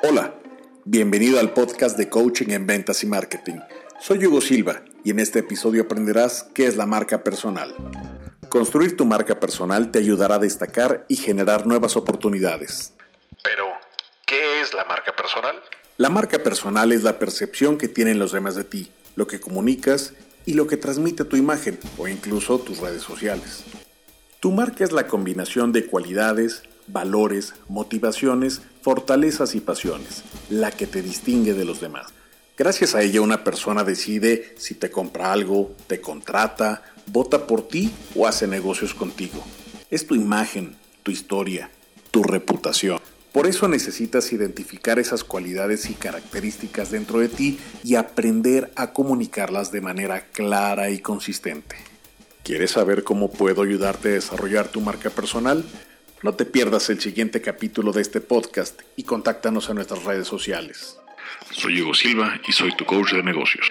Hola, bienvenido al podcast de Coaching en Ventas y Marketing. Soy Hugo Silva y en este episodio aprenderás qué es la marca personal. Construir tu marca personal te ayudará a destacar y generar nuevas oportunidades. Pero, ¿qué es la marca personal? La marca personal es la percepción que tienen los demás de ti, lo que comunicas y lo que transmite tu imagen o incluso tus redes sociales. Tu marca es la combinación de cualidades, valores, motivaciones, fortalezas y pasiones, la que te distingue de los demás. Gracias a ella una persona decide si te compra algo, te contrata, vota por ti o hace negocios contigo. Es tu imagen, tu historia, tu reputación. Por eso necesitas identificar esas cualidades y características dentro de ti y aprender a comunicarlas de manera clara y consistente. ¿Quieres saber cómo puedo ayudarte a desarrollar tu marca personal? No te pierdas el siguiente capítulo de este podcast y contáctanos en nuestras redes sociales. Soy Hugo Silva y soy tu coach de negocios.